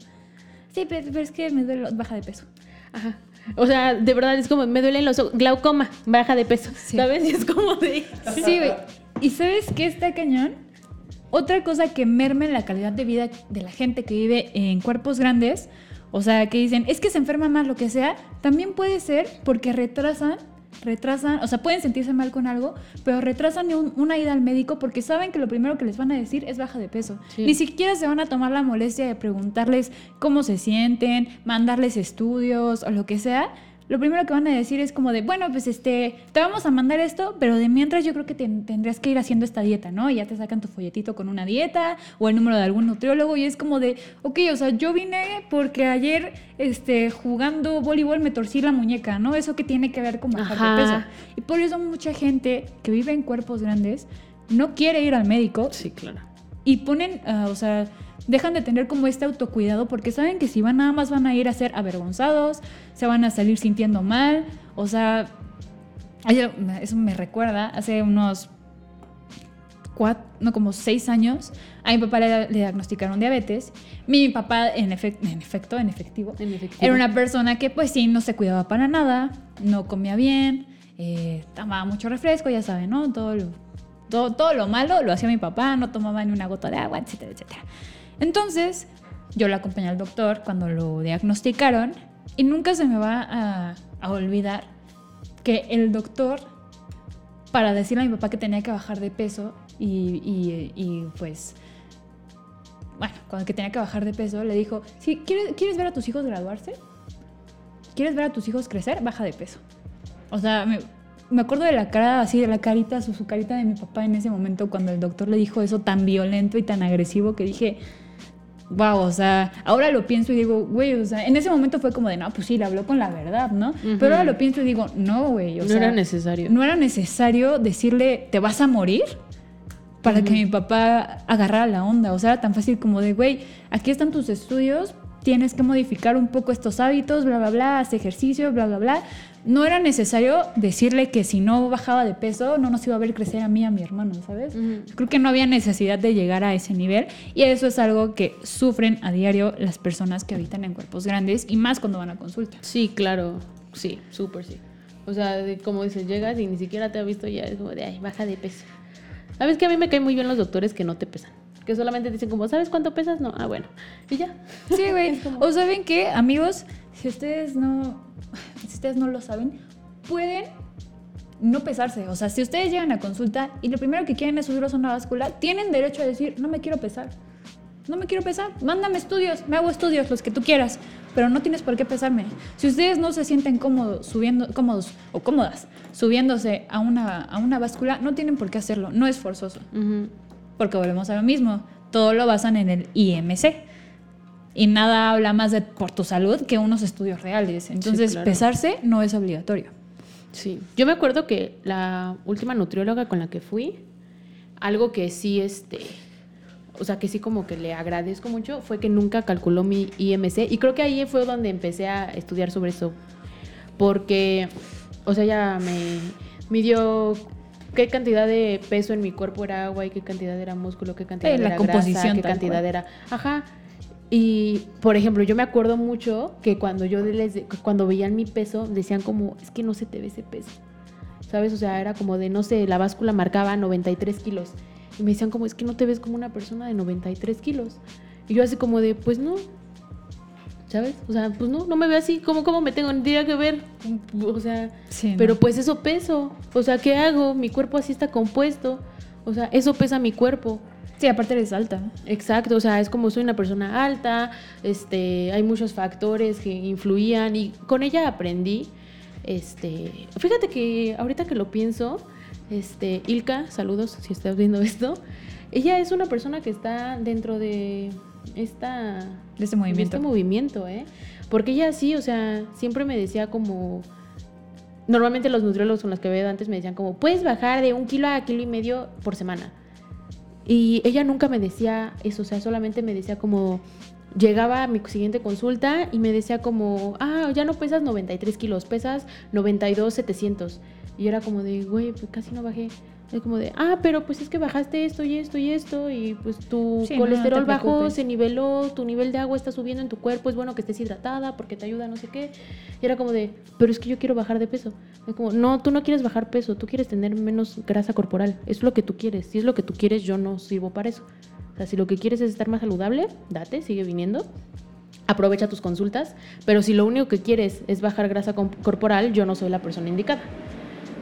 Sí, pero, es que me duele, baja de peso. Ajá. O sea, de verdad es como, me duelen los glaucoma, baja de peso. ¿Sabes? Y es como de. [LAUGHS] Sí, güey. ¿Y sabes qué está cañón? Otra cosa que merme la calidad de vida de la gente que vive en cuerpos grandes o sea, que dicen, es que se enferma más, lo que sea, también puede ser porque retrasan, retrasan, o sea, pueden sentirse mal con algo, pero retrasan una ida al médico porque saben que lo primero que les van a decir es baja de peso. Ni siquiera se van a tomar la molestia de preguntarles cómo se sienten, mandarles estudios o lo que sea, lo primero que van a decir es como de, bueno, pues este, te vamos a mandar esto, pero de mientras yo creo que tendrías que ir haciendo esta dieta, ¿no? Y ya te sacan tu folletito con una dieta o el número de algún nutriólogo y es como de, ok, o sea, yo vine porque ayer este, jugando voleibol me torcí la muñeca, ¿no? Eso que tiene que ver con bajar de peso. Y por eso mucha gente que vive en cuerpos grandes no quiere ir al médico. Sí, claro. Y ponen, ah, o sea, dejan de tener como este autocuidado porque saben que si van nada más van a ir a ser avergonzados, se van a salir sintiendo mal, o sea, eso me recuerda, hace unos cuatro, no como seis años, a mi papá le, diagnosticaron diabetes. Mi papá, en, efecto, en efecto, en efectivo, era una persona que pues sí, no se cuidaba para nada, no comía bien, eh, tomaba mucho refresco, ya saben, ¿no? Todo todo, todo lo malo lo hacía mi papá, no tomaba ni una gota de agua, etcétera, etcétera. Entonces, yo lo acompañé al doctor cuando lo diagnosticaron y nunca se me va a, olvidar que el doctor, para decirle a mi papá que tenía que bajar de peso y, pues, bueno, cuando que tenía que bajar de peso, le dijo, si ¿quieres, ¿quieres ver a tus hijos graduarse? ¿Quieres ver a tus hijos crecer? Baja de peso. O sea, me acuerdo de la cara, así de la carita, su, su, carita de mi papá en ese momento cuando el doctor le dijo eso tan violento y tan agresivo que dije, wow, o sea, ahora lo pienso y digo, güey, o sea, en ese momento fue como de, no, pues sí, le habló con la verdad, ¿no? Pero ahora lo pienso y digo, no, güey, o no era necesario. No era necesario decirle, te vas a morir para que mi papá agarrara la onda, o sea, era tan fácil como de, güey, aquí están tus estudios, tienes que modificar un poco estos hábitos, bla, bla, bla, haz ejercicio, bla, bla, bla. No era necesario decirle que si no bajaba de peso no nos iba a ver crecer a mí y a mi hermano, ¿sabes? Creo que no había necesidad de llegar a ese nivel y eso es algo que sufren a diario las personas que habitan en cuerpos grandes y más cuando van a consulta. Sí, claro, sí, súper sí. O sea, como dices, llegas y ni siquiera te ha visto ya, es como de, ay, baja de peso. ¿Sabes que a mí me caen muy bien los doctores que no te pesan? que solamente dicen como, ¿sabes cuánto pesas? No, ah, bueno, y ya. Sí, güey. [LAUGHS] O saben qué, amigos, si ustedes no, si ustedes no lo saben, pueden no pesarse. O sea, si ustedes llegan a consulta y lo primero que quieren es subirlos a una báscula, tienen derecho a decir, no me quiero pesar. No me quiero pesar. Mándame estudios, me hago estudios, los que tú quieras. Pero no tienes por qué pesarme. Si ustedes no se sienten cómodos, subiendo, cómodos o cómodas subiéndose a una, a una báscula, no tienen por qué hacerlo. No es forzoso. Porque volvemos a lo mismo. Todo lo basan en el IMC. Y nada habla más de por tu salud que unos estudios reales. Entonces, pesarse no es obligatorio. Sí. Yo me acuerdo que la última nutrióloga con la que fui, algo que sí, este, o sea, que sí como que le agradezco mucho, fue que nunca calculó mi IMC. Y creo que ahí fue donde empecé a estudiar sobre eso. Porque, o sea, ella me midió qué cantidad de peso en mi cuerpo era agua y qué cantidad era músculo, qué cantidad Eh, la era composición grasa, qué cantidad cual. era... Ajá. Y, por ejemplo, yo me acuerdo mucho que cuando yo les, cuando veían mi peso, decían como, es que no se te ve ese peso. ¿Sabes? O sea, era como de, no sé, la báscula marcaba 93 kilos. Y me decían como, es que no te ves como una persona de 93 kilos. Y yo así como de, pues no. ¿Sabes? O sea, pues no, no me veo así. ¿Cómo, cómo me tengo? Tendría que ver. O sea, Sí, no. pero pues eso peso. O sea, ¿qué hago? Mi cuerpo así está compuesto. O sea, eso pesa mi cuerpo. Sí, aparte eres alta. Exacto, o sea, es como soy una persona alta, este, hay muchos factores que influían y con ella aprendí, este, fíjate que ahorita que lo pienso, este, Ilka, saludos si estás viendo esto, ella es una persona que está dentro de esta De este movimiento. de este movimiento, ¿eh? Porque ella sí, o sea, siempre me decía como... Normalmente los nutriólogos con los que veo antes me decían como, puedes bajar de un kilo a kilo y medio por semana. Y ella nunca me decía eso, o sea, solamente me decía como... Llegaba a mi siguiente consulta y me decía como, ah, ya no pesas 93 kilos, pesas 92, 700. Y yo era como de, güey, pues casi no bajé. Es como de, ah, pero pues es que bajaste esto y esto y esto y pues tu Sí, no, no colesterol bajó, se niveló, tu nivel de agua está subiendo en tu cuerpo, es bueno que estés hidratada porque te ayuda no sé qué. Y era como de, pero es que yo quiero bajar de peso. Es como, no, tú no quieres bajar peso, tú quieres tener menos grasa corporal. Es lo que tú quieres. Si es lo que tú quieres, yo no sirvo para eso. O sea, si lo que quieres es estar más saludable, date, sigue viniendo. Aprovecha tus consultas, pero si lo único que quieres es bajar grasa corporal, yo no soy la persona indicada.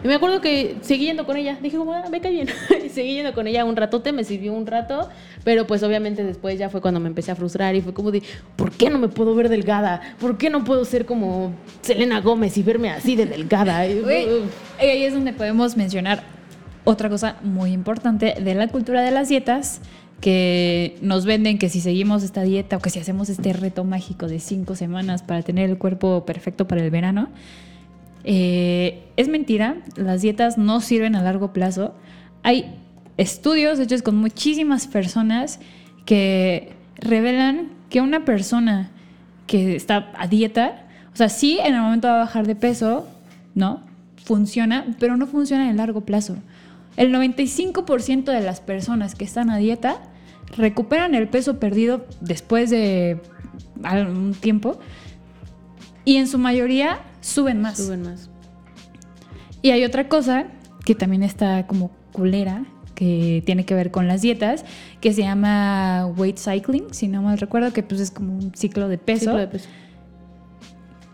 Y me acuerdo que seguí yendo con ella. Dije, como, ah, me cae bien. [LAUGHS] y seguí yendo con ella un ratote, me sirvió un rato. Pero pues obviamente después ya fue cuando me empecé a frustrar y fue como de, ¿por qué no me puedo ver delgada? ¿Por qué no puedo ser como Selena Gómez y verme así de delgada? Y- Güey, y ahí es donde podemos mencionar otra cosa muy importante de la cultura de las dietas que nos venden que si seguimos esta dieta o que si hacemos este reto mágico de cinco semanas para tener el cuerpo perfecto para el verano, eh, es mentira, las dietas no sirven a largo plazo. Hay estudios hechos con muchísimas personas que revelan que una persona que está a dieta, o sea, sí en el momento va a bajar de peso, ¿no? Funciona, pero no funciona en largo plazo. El 95% de las personas que están a dieta recuperan el peso perdido después de algún tiempo y en su mayoría suben más. Suben más. Y hay otra cosa que también está como culera, que tiene que ver con las dietas, que se llama weight cycling, si no mal recuerdo, que pues es como un ciclo de peso. Ciclo de peso.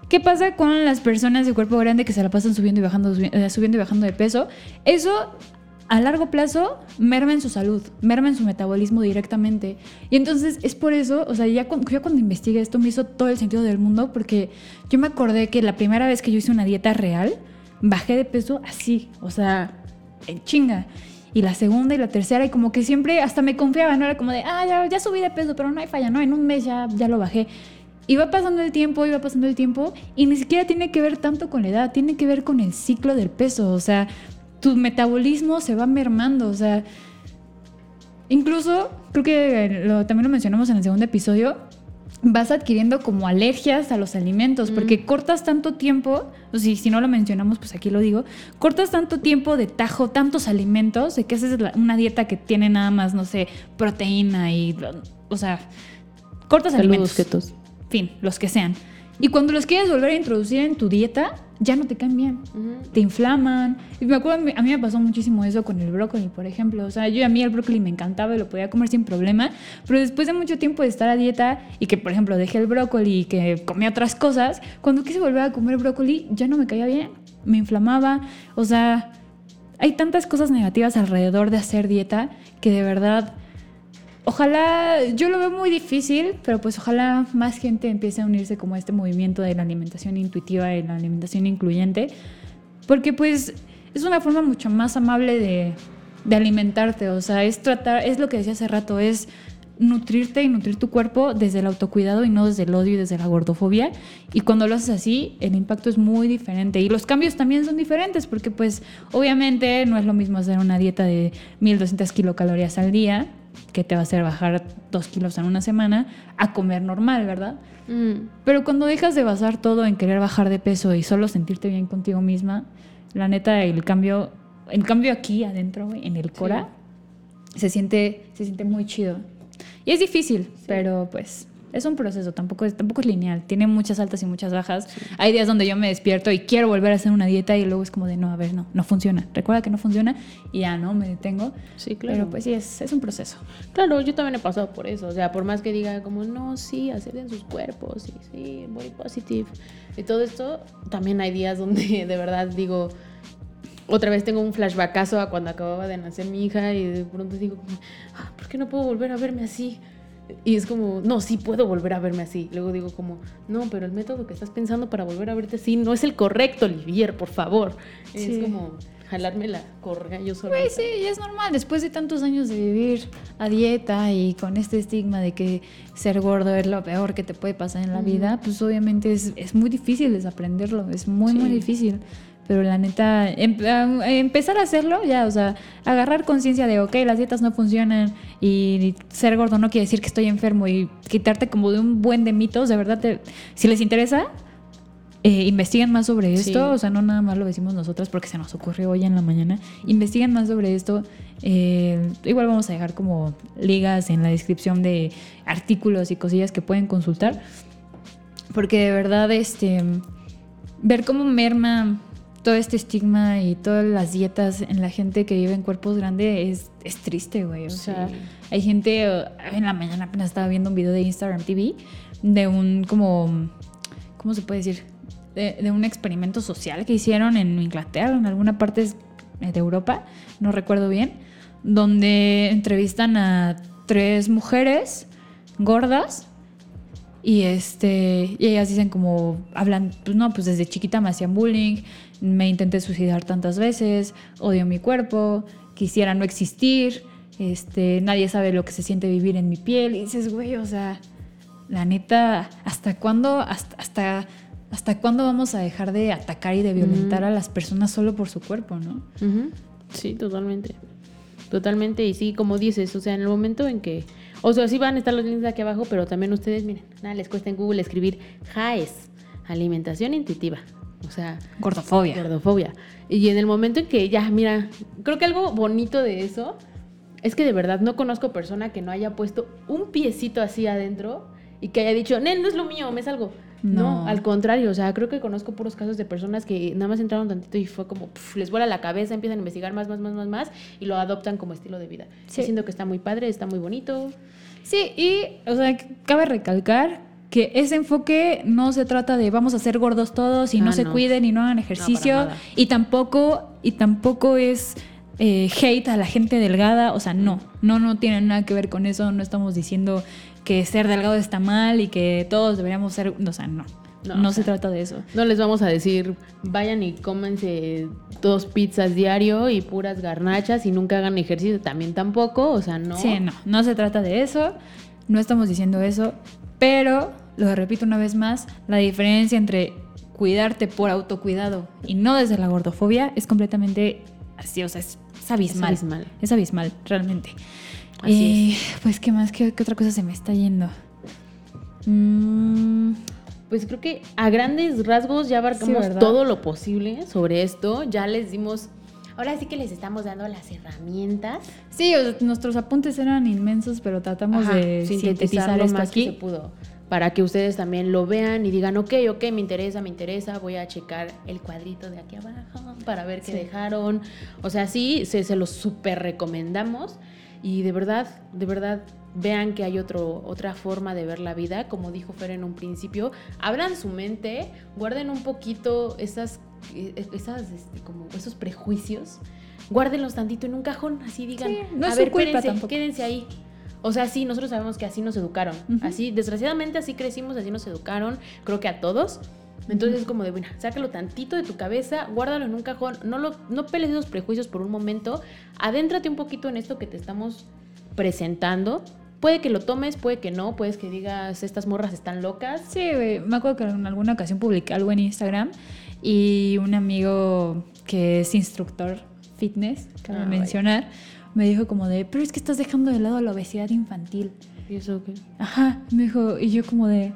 ¿Qué pasa con las personas de cuerpo grande que se la pasan subiendo y bajando, eh, subiendo y bajando de peso? Eso a largo plazo merma en su salud, merma en su metabolismo directamente. Y entonces es por eso, o sea, ya cu- yo cuando investigué esto me hizo todo el sentido del mundo porque yo me acordé que la primera vez que yo hice una dieta real, bajé de peso así, o sea, en chinga. Y la segunda y la tercera, y como que siempre hasta me confiaba, ¿no? Era como de, ah, ya, ya subí de peso, pero no hay falla, ¿no? En un mes ya, ya lo bajé. Iba pasando el tiempo, iba pasando el tiempo, y ni siquiera tiene que ver tanto con la edad, tiene que ver con el ciclo del peso, o sea, tu metabolismo se va mermando, o sea, incluso, creo que lo- también lo mencionamos en el segundo episodio, vas adquiriendo como alergias a los alimentos, porque cortas tanto tiempo, o si, si no lo mencionamos, pues aquí lo digo, cortas tanto tiempo de tajo, tantos alimentos, de que esa es la- una dieta que tiene nada más, no sé, proteína y, o sea, cortas alimentos. Saludos, ketos. fin, los que sean. Y cuando los quieres volver a introducir en tu dieta, ya no te caen bien. Te inflaman. Y me acuerdo, a mí me pasó muchísimo eso con el brócoli, por ejemplo. O sea, yo a mí el brócoli me encantaba y lo podía comer sin problema. Pero después de mucho tiempo de estar a dieta y que, por ejemplo, dejé el brócoli y que comí otras cosas, cuando quise volver a comer brócoli ya no me caía bien. me inflamaba, o sea, hay tantas cosas negativas alrededor de hacer dieta que de verdad ojalá, yo lo veo muy difícil, pero pues ojalá más gente empiece a unirse como a este movimiento de la alimentación intuitiva y la alimentación incluyente, porque pues es una forma mucho más amable de, de alimentarte, o sea, es tratar, es lo que decía hace rato, es nutrirte y nutrir tu cuerpo desde el autocuidado y no desde el odio y desde la gordofobia. Y cuando lo haces así, el impacto es muy diferente. Y los cambios también son diferentes porque pues obviamente no es lo mismo hacer una dieta de 1200 kilocalorías al día que te va a hacer bajar dos kilos en una semana a comer normal, ¿verdad? Mm. Pero cuando dejas de basar todo en querer bajar de peso y solo sentirte bien contigo misma, la neta, el cambio, el cambio aquí adentro, en el cora, se, siente, se siente muy chido. Y es difícil, pero pues es un proceso, tampoco es, tampoco es lineal, tiene muchas altas y muchas bajas. Hay días donde yo me despierto y quiero volver a hacer una dieta y luego es como de, no, a ver, no, no funciona. Recuerda que no funciona y ya no, me detengo. Sí, claro. Pero pues sí, es, es un proceso. Claro, yo también he pasado por eso. O sea, por más que diga como, no, sí, en sus cuerpos, sí, sí, body positive y todo esto, también hay días donde [LAUGHS] de verdad digo, otra vez tengo un flashbackazo a cuando acababa de nacer mi hija y de pronto digo, ah, ¿por qué no puedo volver a verme así? Y es como, no, sí puedo volver a verme así. Luego digo como, no, pero el método que estás pensando para volver a verte así no es el correcto, Olivier, por favor. Es como jalarme la correa yo sola. Pues sí, es normal. Después de tantos años de vivir a dieta y con este estigma de que ser gordo es lo peor que te puede pasar en la vida, pues obviamente es, es, muy difícil desaprenderlo. Es muy, muy difícil. Pero la neta, em, empezar a hacerlo ya, o sea, agarrar conciencia de, ok, las dietas no funcionan y ser gordo no quiere decir que estoy enfermo y quitarte como de un buen de mitos, de verdad, si les interesa, eh, investiguen más sobre esto, o sea, no nada más lo decimos nosotras porque se nos ocurrió hoy en la mañana, investiguen más sobre esto. Eh, igual vamos a dejar como ligas en la descripción de artículos y cosillas que pueden consultar, porque de verdad, este, ver cómo merma todo este estigma y todas las dietas en la gente que vive en cuerpos grandes es, triste, güey. O sea, hay gente, en la mañana apenas estaba viendo un video de Instagram TV de un como, ¿cómo se puede decir? De, un experimento social que hicieron en Inglaterra, en alguna parte de Europa, no recuerdo bien, donde entrevistan a tres mujeres gordas y este y ellas dicen como hablan pues no pues desde chiquita me hacían bullying me intenté suicidar tantas veces, odio mi cuerpo, quisiera no existir, este, nadie sabe lo que se siente vivir en mi piel. Y dices, güey, o sea, la neta, ¿hasta cuándo, hasta, hasta, hasta cuándo vamos a dejar de atacar y de violentar a las personas solo por su cuerpo, no? Sí, totalmente. Totalmente. Y sí, como dices, o sea, en el momento en que. O sea, sí van a estar los links de aquí abajo, pero también ustedes, miren, nada, les cuesta en Google escribir JAES, alimentación intuitiva. O sea, gordofobia. Gordofobia. Y en el momento en que ya, mira, creo que algo bonito de eso es que de verdad no conozco persona que no haya puesto un piecito así adentro y que haya dicho, Nel, no es lo mío, me salgo. No. al contrario, o sea, creo que conozco puros casos de personas que nada más entraron tantito y fue como, les vuela la cabeza, empiezan a investigar más, más, más, más, más y lo adoptan como estilo de vida. Sí. Siento que está muy padre, está muy bonito. Sí, y, o sea, cabe recalcar que ese enfoque no se trata de vamos a ser gordos todos y no, se cuiden y no hagan ejercicio y tampoco y tampoco es eh, hate a la gente delgada, o sea, no, no, no tiene nada que ver con eso, no estamos diciendo que ser delgado está mal y que todos deberíamos ser, o sea, no. No, se trata de eso. No les vamos a decir, vayan y cómense dos pizzas diario y puras garnachas y nunca hagan ejercicio. También tampoco, o sea, no. Sí, no, no se trata de eso. No estamos diciendo eso. Pero, lo repito una vez más, la diferencia entre cuidarte por autocuidado y no desde la gordofobia es completamente así, o sea, es, abismal. Es abismal. Es abismal, realmente. Así Pues, ¿qué más? ¿Qué, otra cosa se me está yendo? Mm, pues creo que a grandes rasgos ya abarcamos todo lo posible sobre esto. Ya les dimos Ahora sí que les estamos dando las herramientas. Sí, nuestros apuntes eran inmensos, pero tratamos de sintetizar lo más aquí. Que se pudo. Para que ustedes también lo vean y digan, ok, ok, me interesa, me interesa, voy a checar el cuadrito de aquí abajo para ver qué dejaron. O sea, sí, se, se los súper recomendamos. Y de verdad, de verdad, vean que hay otro, otra forma de ver la vida, como dijo Fer en un principio, abran su mente, guarden un poquito esas, eh, esas este, como esos prejuicios, guárdenlos tantito en un cajón, así digan, Sí, no a es ver, su culpa tampoco. quédense ahí. O sea, sí, nosotros sabemos que así nos educaron. Así, desgraciadamente así crecimos, así nos educaron, creo que a todos. Entonces es como de, bueno, sácalo tantito de tu cabeza, guárdalo en un cajón, no, lo, no peles esos prejuicios por un momento, adéntrate un poquito en esto que te estamos presentando. Puede que lo tomes, puede que no, puedes que digas, estas morras están locas. Sí, güey, me acuerdo que en alguna ocasión publiqué algo en Instagram y un amigo que es instructor fitness, cabe Ah, mencionar, me dijo como de, pero es que estás dejando de lado la obesidad infantil. ¿Y eso qué? Ajá, me dijo, y yo como de,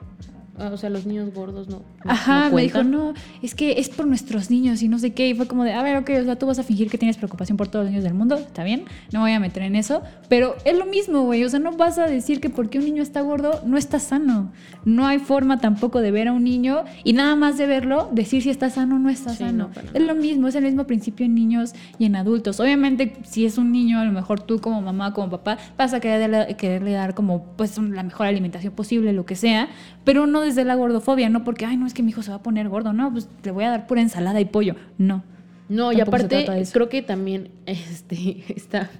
o sea, los niños gordos no. no- Ajá, no me dijo, no, es que es por nuestros niños y no sé qué. Y fue como de, a ver, ok, o sea, tú vas a fingir que tienes preocupación por todos los niños del mundo, está bien, no me voy a meter en eso. Pero es lo mismo, güey, o sea, no vas a decir que porque un niño está gordo no está sano. No hay forma tampoco de ver a un niño y nada más de verlo, decir si está sano o no está Sí, sano. no, es lo mismo, es el mismo principio en niños y en adultos. Obviamente, si es un niño, a lo mejor tú como mamá, como papá, vas a quererle, quererle dar como pues la mejor alimentación posible, lo que sea, pero no desde la gordofobia, no porque, ay, no, es que mi hijo se va a poner gordo, no, pues le voy a dar pura ensalada y pollo. No. No, y aparte, creo que también [LAUGHS] este, está.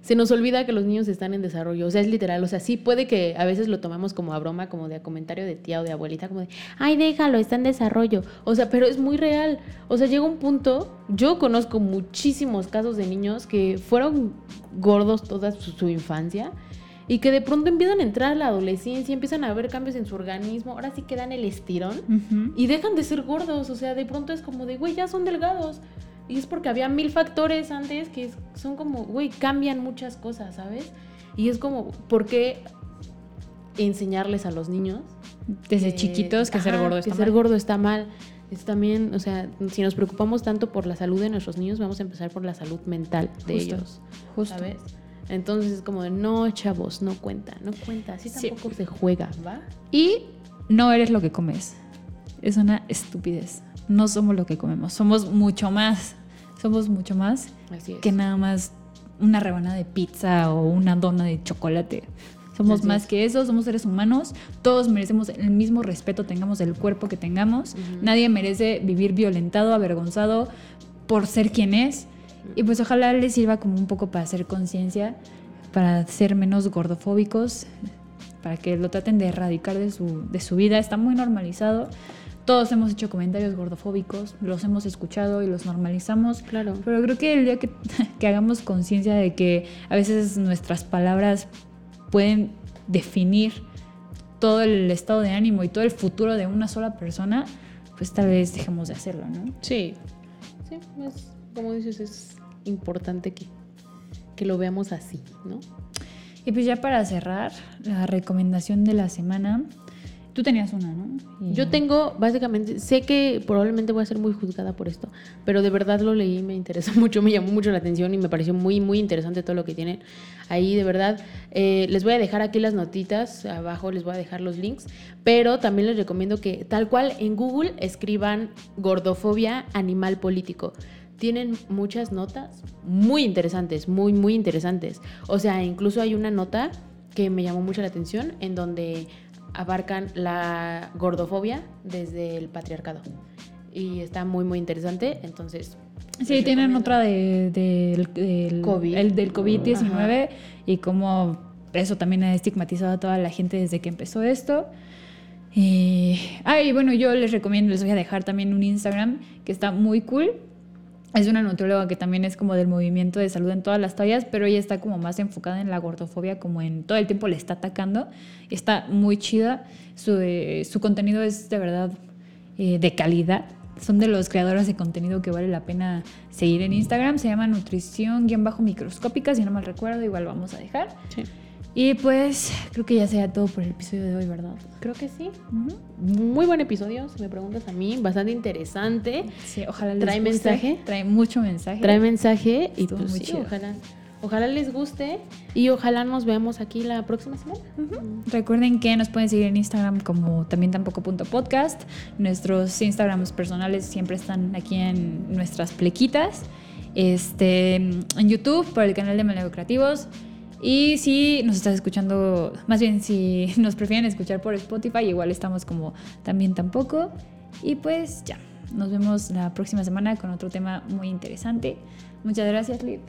Se nos olvida que los niños están en desarrollo. O sea, es literal. O sea, sí puede que a veces lo tomamos como a broma, como de a comentario de tía o de abuelita, como de, ay, déjalo, está en desarrollo. O sea, pero es muy real. O sea, llega un punto. Yo conozco muchísimos casos de niños que fueron gordos toda su, su infancia y que de pronto empiezan a entrar a la adolescencia, empiezan a ver cambios en su organismo. Ahora sí que dan el estirón y dejan de ser gordos, o sea, de pronto es como de, güey, ya son delgados. Y es porque había mil factores antes que son como, güey, cambian muchas cosas, ¿sabes? Y es como, ¿por qué enseñarles a los niños? Desde chiquitos que ser ajá, gordo que está ser mal. gordo está mal. Es también, o sea, si nos preocupamos tanto por la salud de nuestros niños, vamos a empezar por la salud mental de Justo, ellos, Justo. ¿sabes? Entonces es como de, no, chavos, no cuenta, no cuenta, así Sí. tampoco se juega, ¿va? Y no eres lo que comes. Es una estupidez. No somos lo que comemos. Somos mucho más. Somos mucho más Así es. que nada más una rebanada de pizza o una dona de chocolate. Somos Así más es. que eso, somos seres humanos, todos merecemos el mismo respeto, tengamos el cuerpo que tengamos. Nadie merece vivir violentado, avergonzado por ser quien es. Y pues ojalá les sirva como un poco para hacer conciencia, para ser menos gordofóbicos, para que lo traten de erradicar de su, de su vida. Está muy normalizado. Todos hemos hecho comentarios gordofóbicos, los hemos escuchado y los normalizamos. Claro. Pero creo que el día que, [LAUGHS] que hagamos conciencia de que a veces nuestras palabras pueden definir todo el estado de ánimo y todo el futuro de una sola persona, pues tal vez dejemos de hacerlo, ¿no? Sí, sí, es, como dices, es importante que, que lo veamos así, ¿no? Y pues ya para cerrar, la recomendación de la semana, tú tenías una, ¿no? Y- Yo tengo, básicamente, sé que probablemente voy a ser muy juzgada por esto, pero de verdad lo leí, me interesó [LAUGHS] mucho, me llamó mucho la atención y me pareció muy, muy interesante todo lo que tienen ahí, de verdad. Eh, les voy a dejar aquí las notitas, abajo les voy a dejar los links, pero también les recomiendo que tal cual en Google escriban gordofobia animal político. Tienen muchas notas muy interesantes, muy, muy interesantes. O sea, incluso hay una nota que me llamó mucho la atención en donde abarcan la gordofobia desde el patriarcado. Y está muy, muy interesante. Entonces. Sí, tienen otra de, del, del COVID. el del COVID-19 Ajá. y cómo eso también ha estigmatizado a toda la gente desde que empezó esto. Y, ah, y bueno, yo les recomiendo, les voy a dejar también un Instagram que está muy cool. Es una nutrióloga que también es como del movimiento de salud en todas las tallas, pero ella está como más enfocada en la gordofobia, como en todo el tiempo le está atacando. Está muy chida. Su, eh, contenido es de verdad eh, de calidad. Son de los creadores de contenido que vale la pena seguir en Instagram. Se llama Nutrición-Microscópica, si no mal recuerdo, igual vamos a dejar. Sí. Y pues creo que ya sea todo por el episodio de hoy, ¿verdad? Creo que sí. Muy buen episodio, si me preguntas a mí. Bastante interesante. Sí, ojalá les ¿Trae guste. mensaje? Trae mucho mensaje. Trae mensaje y Estuvo pues muy sí, chido. ojalá. Ojalá les guste y ojalá nos veamos aquí la próxima semana. Recuerden que nos pueden seguir en Instagram como también tampoco.podcast. Nuestros Instagrams personales siempre están aquí en nuestras plequitas. Este, en YouTube por el canal de Meleo Creativos Y si nos estás escuchando, más bien si [LAUGHS] nos prefieren escuchar por Spotify, igual estamos como también tampoco. Y pues ya, nos vemos la próxima semana con otro tema muy interesante. Muchas gracias, Liv.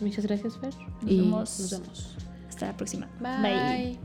Muchas gracias, Fer. Nos y vemos. nos vemos. Hasta la próxima. Bye.